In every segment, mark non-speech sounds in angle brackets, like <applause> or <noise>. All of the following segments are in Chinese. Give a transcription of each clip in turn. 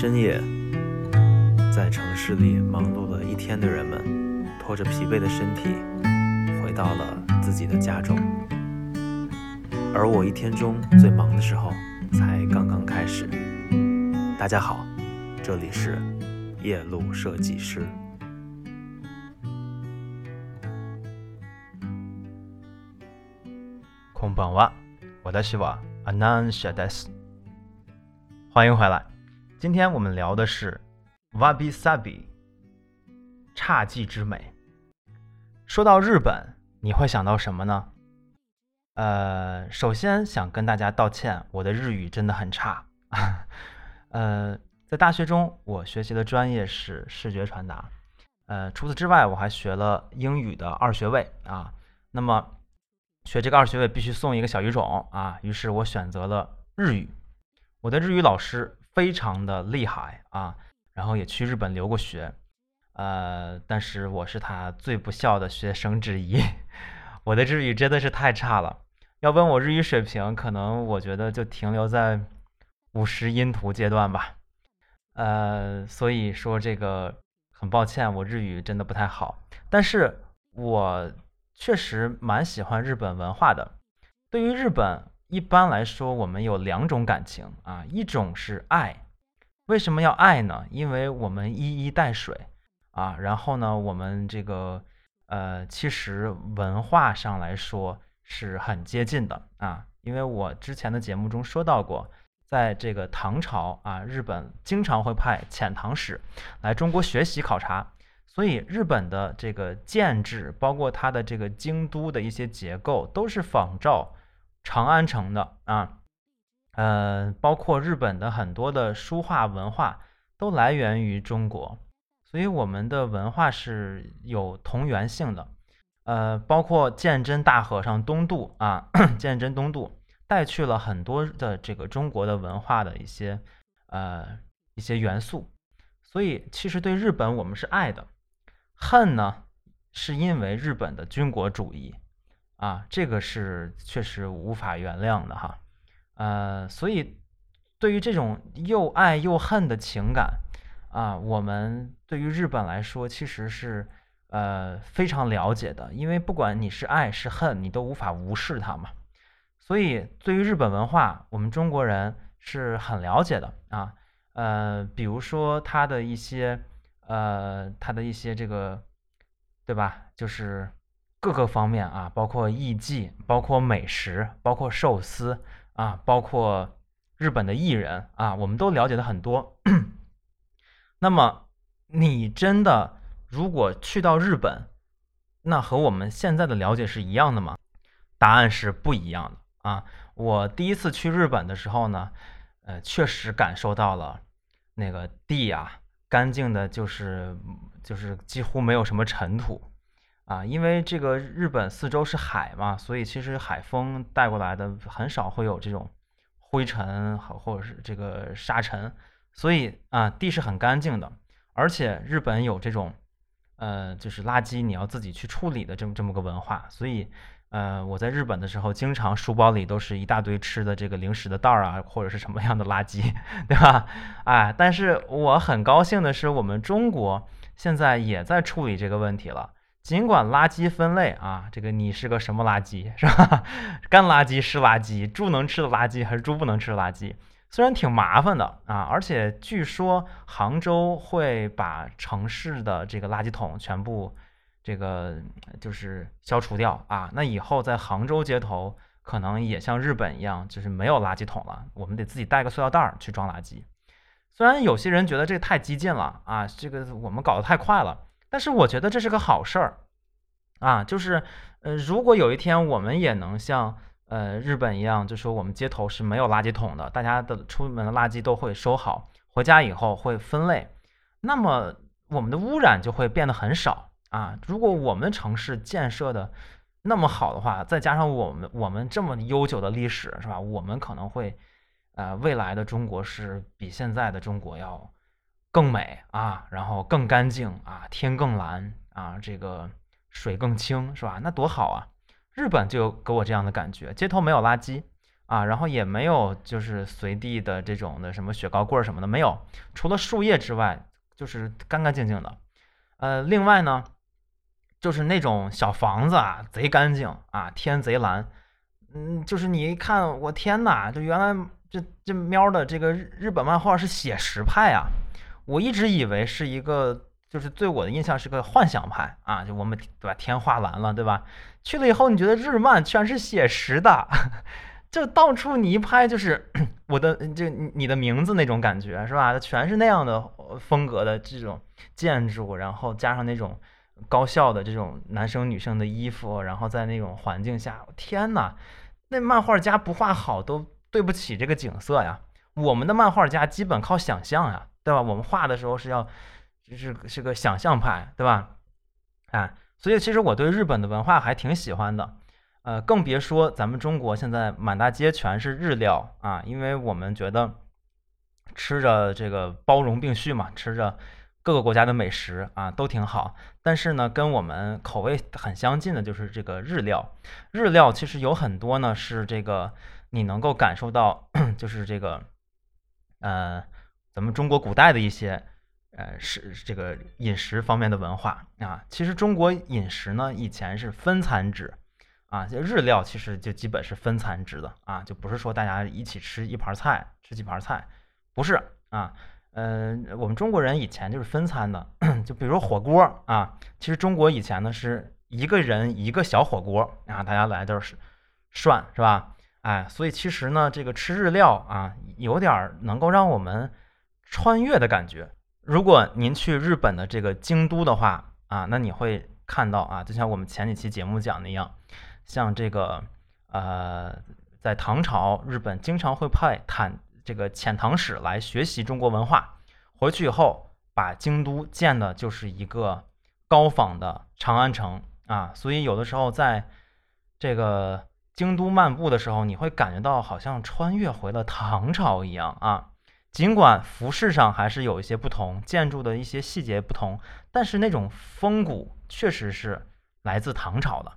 深夜，在城市里忙碌了一天的人们，拖着疲惫的身体，回到了自己的家中。而我一天中最忙的时候，才刚刚开始。大家好，这里是夜路设计师。空棒哇，我的是我阿南谢德斯，欢迎回来。今天我们聊的是 wabi sabi，侘寂之美。说到日本，你会想到什么呢？呃，首先想跟大家道歉，我的日语真的很差。<laughs> 呃，在大学中，我学习的专业是视觉传达。呃，除此之外，我还学了英语的二学位啊。那么，学这个二学位必须送一个小语种啊，于是我选择了日语。我的日语老师。非常的厉害啊，然后也去日本留过学，呃，但是我是他最不孝的学生之一，<laughs> 我的日语真的是太差了。要问我日语水平，可能我觉得就停留在五十音图阶段吧，呃，所以说这个很抱歉，我日语真的不太好，但是我确实蛮喜欢日本文化的。对于日本。一般来说，我们有两种感情啊，一种是爱。为什么要爱呢？因为我们一衣带水啊。然后呢，我们这个呃，其实文化上来说是很接近的啊。因为我之前的节目中说到过，在这个唐朝啊，日本经常会派遣唐使来中国学习考察，所以日本的这个建制，包括它的这个京都的一些结构，都是仿照。长安城的啊，呃，包括日本的很多的书画文化都来源于中国，所以我们的文化是有同源性的。呃，包括鉴真大和尚东渡啊，<clears throat> 鉴真东渡带去了很多的这个中国的文化的一些呃一些元素，所以其实对日本我们是爱的，恨呢是因为日本的军国主义。啊，这个是确实无法原谅的哈，呃，所以对于这种又爱又恨的情感啊，我们对于日本来说其实是呃非常了解的，因为不管你是爱是恨，你都无法无视它嘛。所以对于日本文化，我们中国人是很了解的啊，呃，比如说他的一些呃他的一些这个，对吧？就是。各个方面啊，包括艺伎，包括美食，包括寿司啊，包括日本的艺人啊，我们都了解的很多。<clears throat> 那么，你真的如果去到日本，那和我们现在的了解是一样的吗？答案是不一样的啊！我第一次去日本的时候呢，呃，确实感受到了那个地啊，干净的，就是就是几乎没有什么尘土。啊，因为这个日本四周是海嘛，所以其实海风带过来的很少会有这种灰尘或者是这个沙尘，所以啊地是很干净的，而且日本有这种呃就是垃圾你要自己去处理的这么这么个文化，所以呃我在日本的时候，经常书包里都是一大堆吃的这个零食的袋儿啊，或者是什么样的垃圾，<laughs> 对吧？哎，但是我很高兴的是，我们中国现在也在处理这个问题了。尽管垃圾分类啊，这个你是个什么垃圾是吧？<laughs> 干垃圾是垃圾，猪能吃的垃圾还是猪不能吃的垃圾？虽然挺麻烦的啊，而且据说杭州会把城市的这个垃圾桶全部这个就是消除掉啊。那以后在杭州街头可能也像日本一样，就是没有垃圾桶了，我们得自己带个塑料袋儿去装垃圾。虽然有些人觉得这太激进了啊，这个我们搞得太快了。但是我觉得这是个好事儿，啊，就是，呃，如果有一天我们也能像呃日本一样，就说我们街头是没有垃圾桶的，大家的出门的垃圾都会收好，回家以后会分类，那么我们的污染就会变得很少啊。如果我们城市建设的那么好的话，再加上我们我们这么悠久的历史，是吧？我们可能会，呃，未来的中国是比现在的中国要。更美啊，然后更干净啊，天更蓝啊，这个水更清，是吧？那多好啊！日本就给我这样的感觉，街头没有垃圾啊，然后也没有就是随地的这种的什么雪糕棍儿什么的没有，除了树叶之外，就是干干净净的。呃，另外呢，就是那种小房子啊，贼干净啊，天贼蓝。嗯，就是你一看，我天哪，就原来这这喵的这个日日本漫画是写实派啊！我一直以为是一个，就是对我的印象是个幻想派啊，就我们对吧？天画蓝了，对吧？去了以后，你觉得日漫全是写实的，<laughs> 就到处你一拍就是 <coughs> 我的，就你的名字那种感觉是吧？全是那样的风格的这种建筑，然后加上那种高校的这种男生女生的衣服，然后在那种环境下，天哪！那漫画家不画好都对不起这个景色呀。我们的漫画家基本靠想象呀，对吧？我们画的时候是要，就是是个想象派，对吧？哎，所以其实我对日本的文化还挺喜欢的，呃，更别说咱们中国现在满大街全是日料啊，因为我们觉得吃着这个包容并蓄嘛，吃着。各个国家的美食啊都挺好，但是呢，跟我们口味很相近的就是这个日料。日料其实有很多呢，是这个你能够感受到，<clears throat> 就是这个呃，咱们中国古代的一些呃是这个饮食方面的文化啊。其实中国饮食呢，以前是分餐制啊，就日料其实就基本是分餐制的啊，就不是说大家一起吃一盘菜，吃几盘菜，不是啊。嗯，我们中国人以前就是分餐的，<coughs> 就比如火锅啊，其实中国以前呢是一个人一个小火锅啊，大家来都是涮是吧？哎，所以其实呢，这个吃日料啊，有点能够让我们穿越的感觉。如果您去日本的这个京都的话啊，那你会看到啊，就像我们前几期节目讲的一样，像这个呃，在唐朝，日本经常会派坦。这个遣唐使来学习中国文化，回去以后把京都建的就是一个高仿的长安城啊，所以有的时候在这个京都漫步的时候，你会感觉到好像穿越回了唐朝一样啊。尽管服饰上还是有一些不同，建筑的一些细节不同，但是那种风骨确实是来自唐朝的。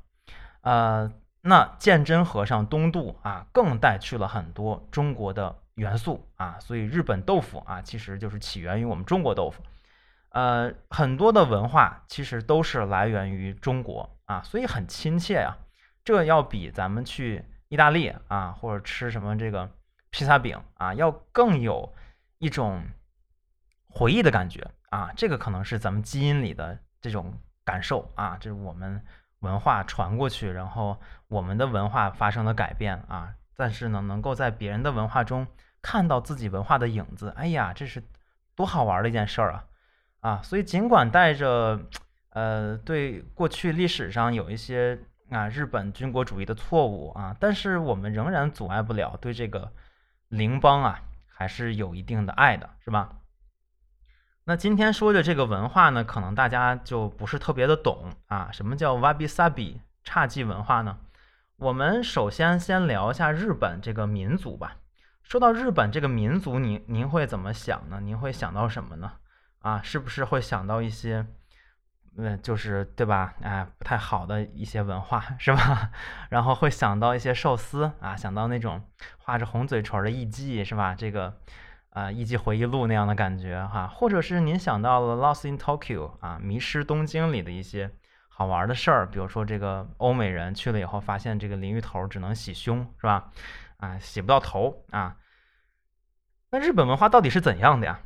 呃，那鉴真和尚东渡啊，更带去了很多中国的。元素啊，所以日本豆腐啊，其实就是起源于我们中国豆腐。呃，很多的文化其实都是来源于中国啊，所以很亲切呀。这要比咱们去意大利啊，或者吃什么这个披萨饼啊，要更有一种回忆的感觉啊。这个可能是咱们基因里的这种感受啊，这是我们文化传过去，然后我们的文化发生了改变啊。但是呢，能够在别人的文化中看到自己文化的影子，哎呀，这是多好玩的一件事儿啊！啊，所以尽管带着呃对过去历史上有一些啊日本军国主义的错误啊，但是我们仍然阻碍不了对这个邻邦啊还是有一定的爱的，是吧？那今天说的这个文化呢，可能大家就不是特别的懂啊，什么叫 wabi sabi 侘寂文化呢？我们首先先聊一下日本这个民族吧。说到日本这个民族，您您会怎么想呢？您会想到什么呢？啊，是不是会想到一些，嗯，就是对吧？哎，不太好的一些文化 <laughs> 是吧？然后会想到一些寿司啊，想到那种画着红嘴唇的艺伎是吧？这个啊，艺伎回忆录那样的感觉哈，或者是您想到了《Lost in Tokyo》啊，迷失东京里的一些。好玩的事儿，比如说这个欧美人去了以后，发现这个淋浴头只能洗胸，是吧？啊，洗不到头啊。那日本文化到底是怎样的呀？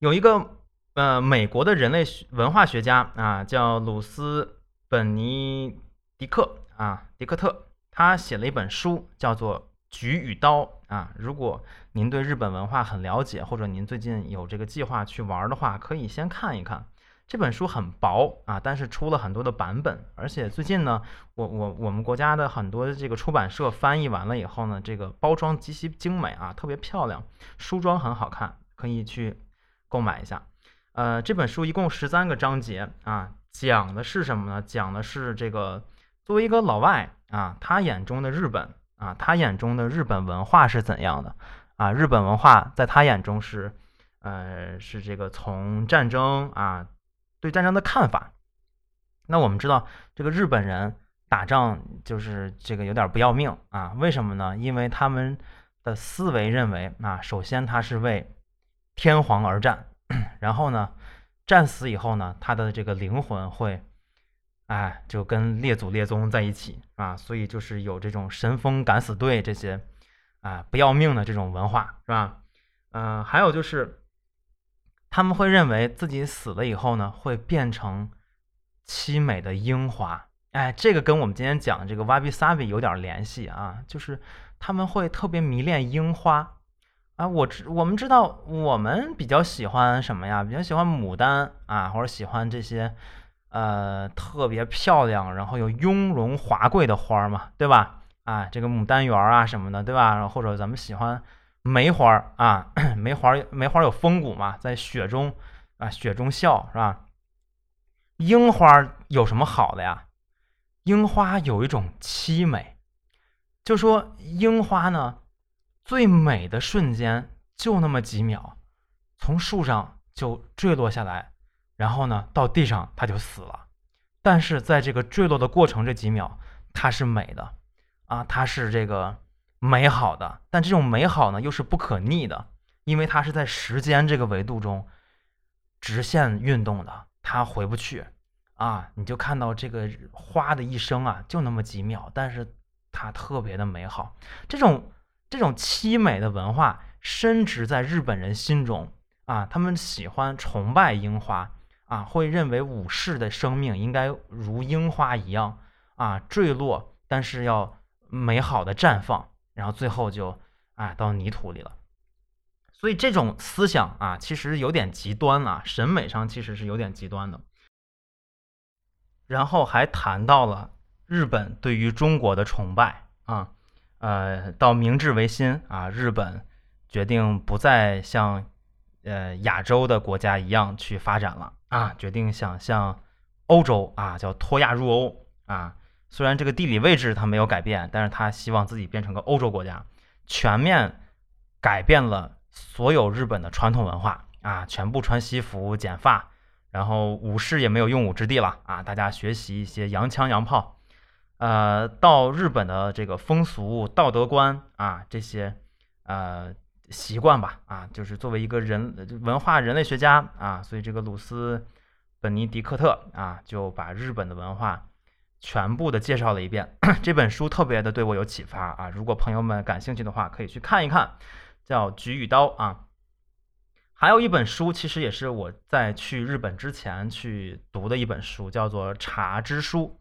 有一个呃美国的人类学文化学家啊，叫鲁斯本尼迪克啊，迪克特，他写了一本书，叫做《菊与刀》啊。如果您对日本文化很了解，或者您最近有这个计划去玩的话，可以先看一看。这本书很薄啊，但是出了很多的版本，而且最近呢，我我我们国家的很多这个出版社翻译完了以后呢，这个包装极其精美啊，特别漂亮，书装很好看，可以去购买一下。呃，这本书一共十三个章节啊，讲的是什么呢？讲的是这个作为一个老外啊，他眼中的日本啊，他眼中的日本文化是怎样的啊？日本文化在他眼中是呃是这个从战争啊。对战争的看法，那我们知道，这个日本人打仗就是这个有点不要命啊？为什么呢？因为他们的思维认为啊，首先他是为天皇而战，<clears throat> 然后呢，战死以后呢，他的这个灵魂会，哎，就跟列祖列宗在一起啊，所以就是有这种神风敢死队这些啊不要命的这种文化，是吧？嗯，还有就是他们会认为自己死了以后呢，会变成凄美的樱花。哎，这个跟我们今天讲的这个 wabi sabi 有点联系啊，就是他们会特别迷恋樱花啊。我知我们知道，我们比较喜欢什么呀？比较喜欢牡丹啊，或者喜欢这些呃特别漂亮，然后又雍容华贵的花嘛，对吧？啊，这个牡丹园啊什么的，对吧？然后或者咱们喜欢梅花啊，<coughs> 梅花梅花有风骨嘛，在雪中啊雪中笑是吧？樱花有什么好的呀？樱花有一种凄美，就说樱花呢，最美的瞬间就那么几秒，从树上就坠落下来，然后呢到地上它就死了。但是在这个坠落的过程这几秒，它是美的啊，它是这个美好的。但这种美好呢又是不可逆的，因为它是在时间这个维度中直线运动的，它回不去。啊，你就看到这个花的一生啊，就那么几秒，但是它特别的美好。这种这种凄美的文化深植在日本人心中啊，他们喜欢崇拜樱花啊，会认为武士的生命应该如樱花一样啊坠落，但是要美好的绽放，然后最后就啊到泥土里了。所以这种思想啊，其实有点极端了，审美上其实是有点极端的。然后还谈到了日本对于中国的崇拜啊，呃，到明治维新啊，日本决定不再像呃亚洲的国家一样去发展了啊，决定想向欧洲啊，叫脱亚入欧啊。虽然这个地理位置它没有改变，但是他希望自己变成个欧洲国家，全面改变了所有日本的传统文化啊，全部穿西服剪发。然后武士也没有用武之地了啊！大家学习一些洋枪洋炮，呃，到日本的这个风俗道德观啊，这些呃习惯吧啊，就是作为一个人文化人类学家啊，所以这个鲁斯本尼迪克特啊，就把日本的文化全部的介绍了一遍。<clears throat> 这本书特别的对我有启发啊！如果朋友们感兴趣的话，可以去看一看，叫《菊与刀》啊。还有一本书，其实也是我在去日本之前去读的一本书，叫做《茶之书》。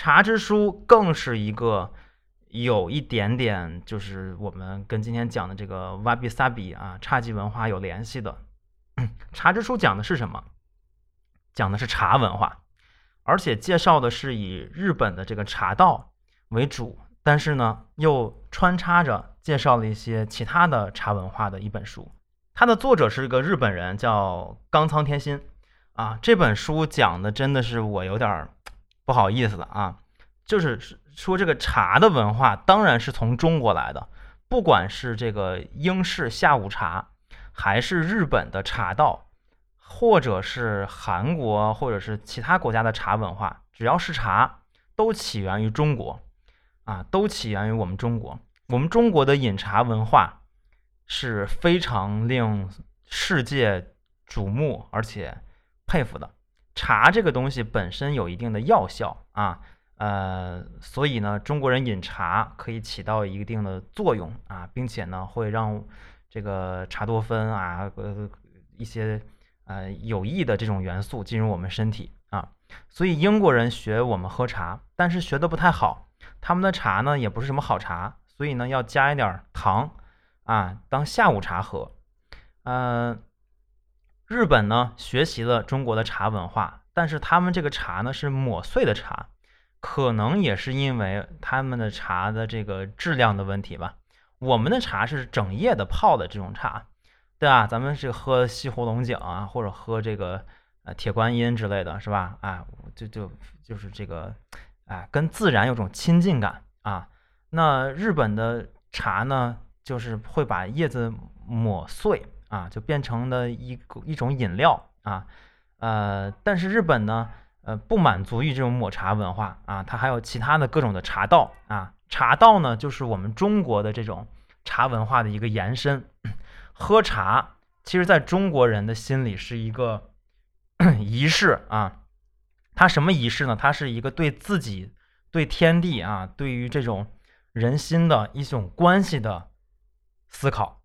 茶之书更是一个有一点点，就是我们跟今天讲的这个瓦比萨比啊侘寂文化有联系的。<coughs> 茶之书讲的是什么？讲的是茶文化，而且介绍的是以日本的这个茶道为主，但是呢，又穿插着介绍了一些其他的茶文化的一本书。它的作者是一个日本人，叫冈仓天心啊。这本书讲的真的是我有点儿不好意思了啊，就是说这个茶的文化当然是从中国来的，不管是这个英式下午茶，还是日本的茶道，或者是韩国或者是其他国家的茶文化，只要是茶，都起源于中国啊，都起源于我们中国。我们中国的饮茶文化。是非常令世界瞩目而且佩服的。茶这个东西本身有一定的药效啊，呃，所以呢，中国人饮茶可以起到一定的作用啊，并且呢，会让这个茶多酚啊，呃，一些呃有益的这种元素进入我们身体啊。所以英国人学我们喝茶，但是学的不太好，他们的茶呢也不是什么好茶，所以呢要加一点糖。啊，当下午茶喝。嗯，日本呢学习了中国的茶文化，但是他们这个茶呢是磨碎的茶，可能也是因为他们的茶的这个质量的问题吧。我们的茶是整夜的泡的这种茶，对吧？咱们是喝西湖龙井啊，或者喝这个呃铁观音之类的是吧？啊，就就就是这个，啊，跟自然有种亲近感啊。那日本的茶呢？就是会把叶子磨碎啊，就变成了一一种饮料啊，呃，但是日本呢，呃，不满足于这种抹茶文化啊，它还有其他的各种的茶道啊。茶道呢，就是我们中国的这种茶文化的一个延伸。喝茶，其实在中国人的心里是一个 <clears throat> 仪式啊。它什么仪式呢？它是一个对自己、对天地啊，对于这种人心的一种关系的思考。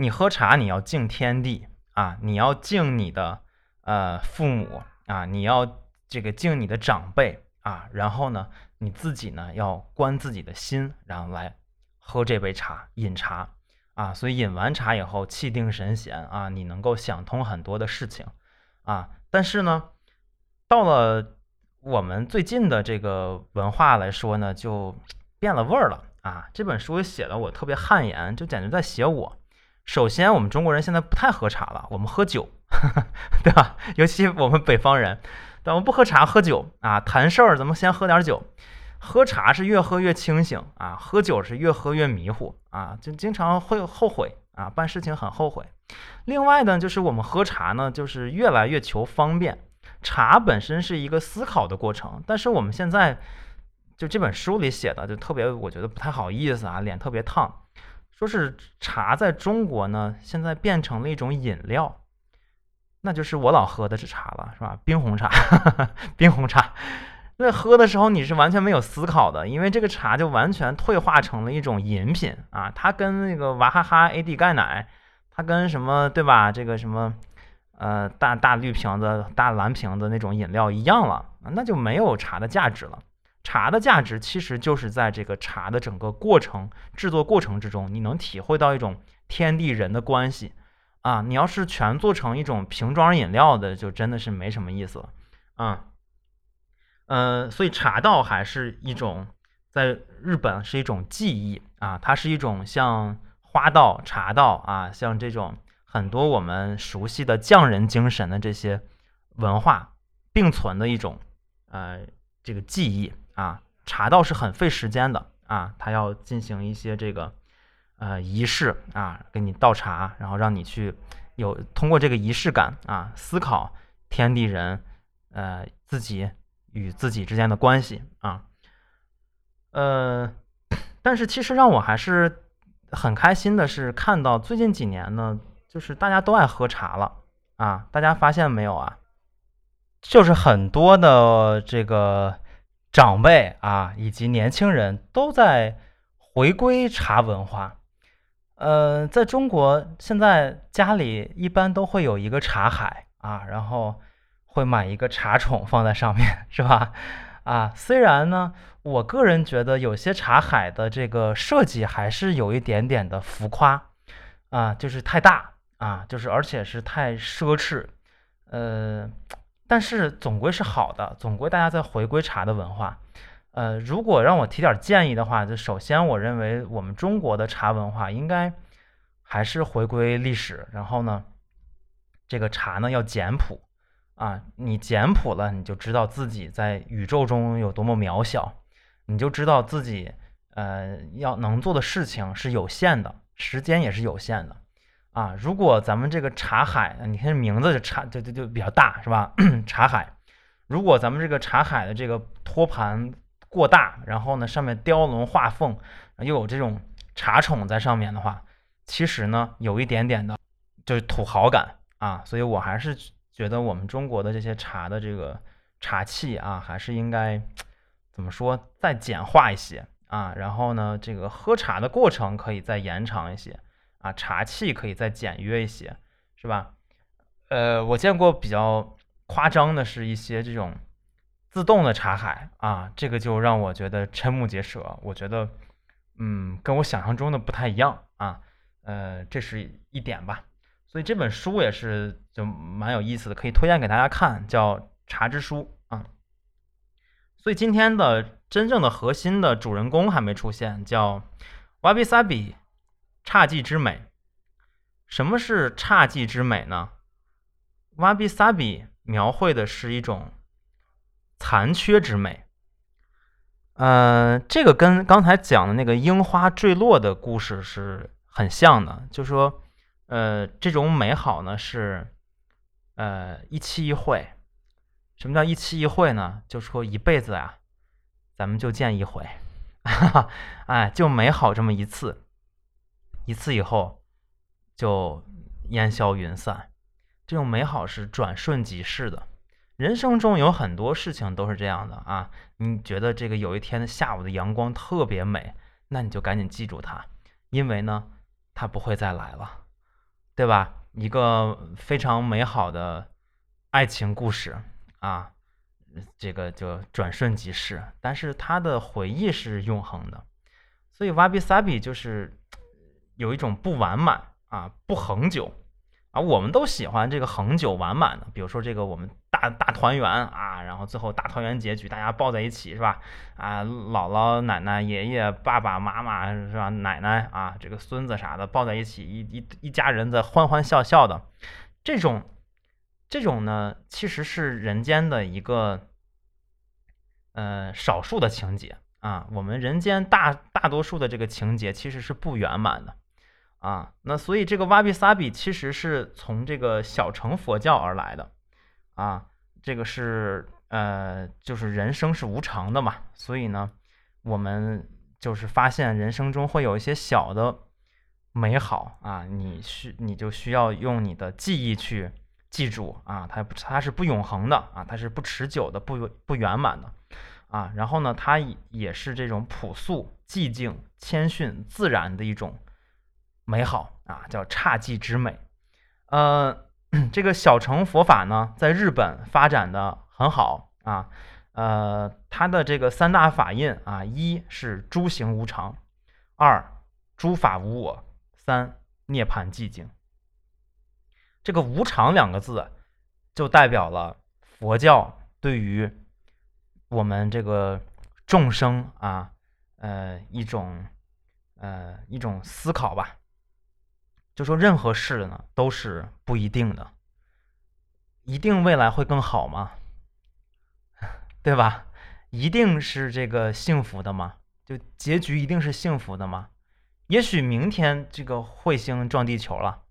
你喝茶，你要敬天地啊，你要敬你的呃父母啊，你要。这个敬你的长辈啊，然后呢，你自己呢要观自己的心，然后来喝这杯茶，饮茶啊。所以饮完茶以后，气定神闲啊，你能够想通很多的事情啊。但是呢，到了我们最近的这个文化来说呢，就变了味儿了啊。这本书写的我特别汗颜，就简直在写我。首先，我们中国人现在不太喝茶了，我们喝酒，<laughs> 对吧？尤其我们北方人。咱们不喝茶，喝酒啊，谈事儿咱们先喝点酒。喝茶是越喝越清醒啊，喝酒是越喝越迷糊啊，就经常会后悔啊，办事情很后悔。另外呢，就是我们喝茶呢，就是越来越求方便。茶本身是一个思考的过程，但是我们现在就这本书里写的就特别，我觉得不太好意思啊，脸特别烫。说是茶在中国呢，现在变成了一种饮料。那就是我老喝的这茶了，是吧？冰红茶，<laughs> 冰红茶。那喝的时候你是完全没有思考的，因为这个茶就完全退化成了一种饮品啊。它跟那个娃哈哈 AD 钙奶，它跟什么对吧？这个什么呃大大绿瓶子、大蓝瓶子那种饮料一样了，那就没有茶的价值了。茶的价值其实就是在这个茶的整个过程制作过程之中，你能体会到一种天地人的关系。啊，你要是全做成一种瓶装饮料的，就真的是没什么意思了。啊，嗯，所以茶道还是一种在日本是一种技艺啊，它是一种像花道、茶道啊，像这种很多我们熟悉的匠人精神的这些文化并存的一种呃这个技艺啊。茶道是很费时间的啊，他要进行一些这个。呃，仪式啊，给你倒茶，然后让你去有通过这个仪式感啊，思考天地人，呃，自己与自己之间的关系啊。呃，但是其实让我还是很开心的是，看到最近几年呢，就是大家都爱喝茶了啊。大家发现没有啊？就是很多的这个长辈啊，以及年轻人都在回归茶文化。呃，在中国现在家里一般都会有一个茶海啊，然后会买一个茶宠放在上面，是吧？啊，虽然呢，我个人觉得有些茶海的这个设计还是有一点点的浮夸啊，就是太大啊，就是而且是太奢侈，呃，但是总归是好的，总归大家在回归茶的文化。呃，如果让我提点建议的话，就首先我认为我们中国的茶文化应该还是回归历史，然后呢，这个茶呢要简朴啊，你简朴了，你就知道自己在宇宙中有多么渺小，你就知道自己呃要能做的事情是有限的，时间也是有限的啊。如果咱们这个茶海，你看名字就茶就就就比较大是吧？<clears throat> 茶海，如果咱们这个茶海的这个托盘。过大，然后呢，上面雕龙画凤，又有这种茶宠在上面的话，其实呢，有一点点的，就是土豪感啊。所以我还是觉得我们中国的这些茶的这个茶器啊，还是应该怎么说，再简化一些啊。然后呢，这个喝茶的过程可以再延长一些啊，茶器可以再简约一些，是吧？呃，我见过比较夸张的是一些这种。自动的茶海啊，这个就让我觉得瞠目结舌。我觉得，嗯，跟我想象中的不太一样啊。呃，这是一点吧。所以这本书也是就蛮有意思的，可以推荐给大家看，叫《茶之书》啊。所以今天的真正的核心的主人公还没出现，叫瓦比萨比，侘寂之美。什么是侘寂之美呢？瓦比萨比描绘的是一种。残缺之美，呃，这个跟刚才讲的那个樱花坠落的故事是很像的。就说，呃，这种美好呢是，呃，一期一会，什么叫一期一会呢？就说一辈子呀，咱们就见一回，<laughs> 哎，就美好这么一次，一次以后就烟消云散。这种美好是转瞬即逝的。人生中有很多事情都是这样的啊。你觉得这个有一天的下午的阳光特别美，那你就赶紧记住它，因为呢，它不会再来了，对吧？一个非常美好的爱情故事。啊，这个就转瞬即逝，但是它的回忆是永恒的，所以瓦比萨比就是有一种不完满啊，不恒久啊。我们都喜欢这个恒久完满的，比如说这个我们大大团圆啊，然后最后大团圆结局，大家抱在一起是吧？啊，姥姥奶奶、爷爷爸爸妈妈是吧？奶奶啊，这个孙子啥的抱在一起，一一一家人在欢欢笑笑的这种。这种呢，其实是人间的一个，呃，少数的情节啊。我们人间大大多数的这个情节其实是不圆满的啊。那所以这个瓦比萨比其实是从这个小乘佛教而来的啊。这个是呃，就是人生是无常的嘛。所以呢，我们就是发现人生中会有一些小的美好啊，你需你就需要用你的记忆去。记住啊，它，它是不永恒的啊，它是不持久的，不不圆满的啊。然后呢，它也是这种朴素、寂静、谦逊、自然的一种美好啊，叫侘寂之美。呃，<clears throat> 这个小乘佛法呢，在日本发展的很好啊。呃，它的这个三大法印啊，一是诸行无常，二诸法无我，三涅槃寂静。这个“无常”两个字，就代表了佛教对于我们这个众生啊，呃，一种呃一种思考吧。就说任何事呢，都是不一定的，一定未来会更好吗？<laughs> 对吧？一定是这个幸福的吗？就结局一定是幸福的吗？也许明天这个彗星撞地球了。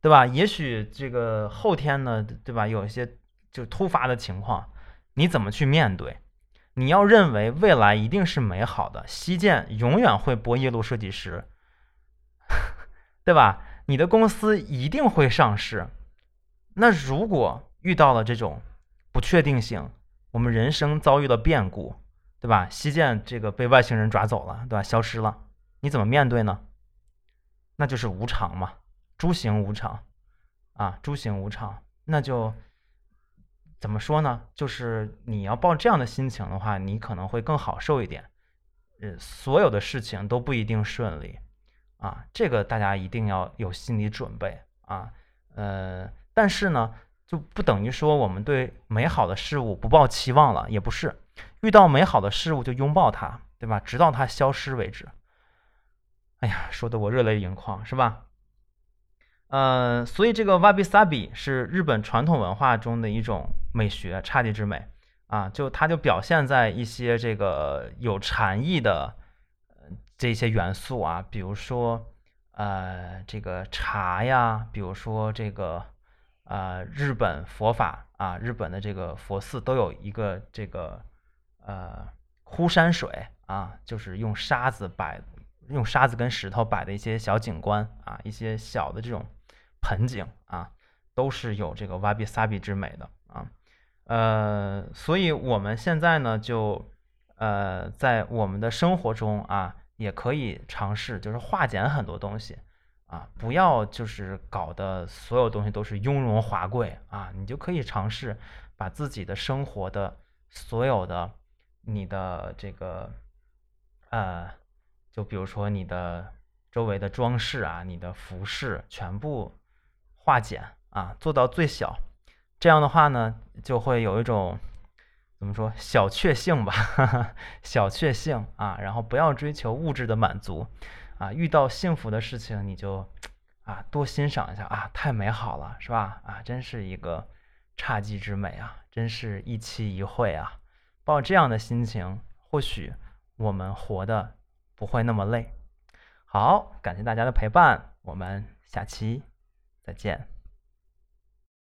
对吧？也许这个后天呢，对吧？有一些就突发的情况，你怎么去面对？你要认为未来一定是美好的，西建永远会播夜路设计师，<laughs> 对吧？你的公司一定会上市。那如果遇到了这种不确定性，我们人生遭遇了变故，对吧？西建这个被外星人抓走了，对吧？消失了，你怎么面对呢？那就是无常嘛。诸行无常，啊，诸行无常，那就怎么说呢？就是你要抱这样的心情的话，你可能会更好受一点。呃，所有的事情都不一定顺利，啊，这个大家一定要有心理准备啊。呃，但是呢，就不等于说我们对美好的事物不抱期望了，也不是。遇到美好的事物就拥抱它，对吧？直到它消失为止。哎呀，说的我热泪盈眶，是吧？呃，所以这个 wabi sabi 是日本传统文化中的一种美学，侘寂之美啊，就它就表现在一些这个有禅意的这些元素啊，比如说呃这个茶呀，比如说这个呃日本佛法啊，日本的这个佛寺都有一个这个呃枯山水啊，就是用沙子摆，用沙子跟石头摆的一些小景观啊，一些小的这种。盆景啊，都是有这个瓦比萨比之美的啊，呃，所以我们现在呢，就呃，在我们的生活中啊，也可以尝试，就是化简很多东西啊，不要就是搞的所有东西都是雍容华贵啊，你就可以尝试把自己的生活的所有的你的这个呃，就比如说你的周围的装饰啊，你的服饰全部。化简啊，做到最小，这样的话呢，就会有一种怎么说小确幸吧，哈 <laughs> 哈小确幸啊，然后不要追求物质的满足啊，遇到幸福的事情你就啊多欣赏一下啊，太美好了，是吧？啊，真是一个侘寂之美啊，真是一期一会啊，抱这样的心情，或许我们活的不会那么累。好，感谢大家的陪伴，我们下期。再见。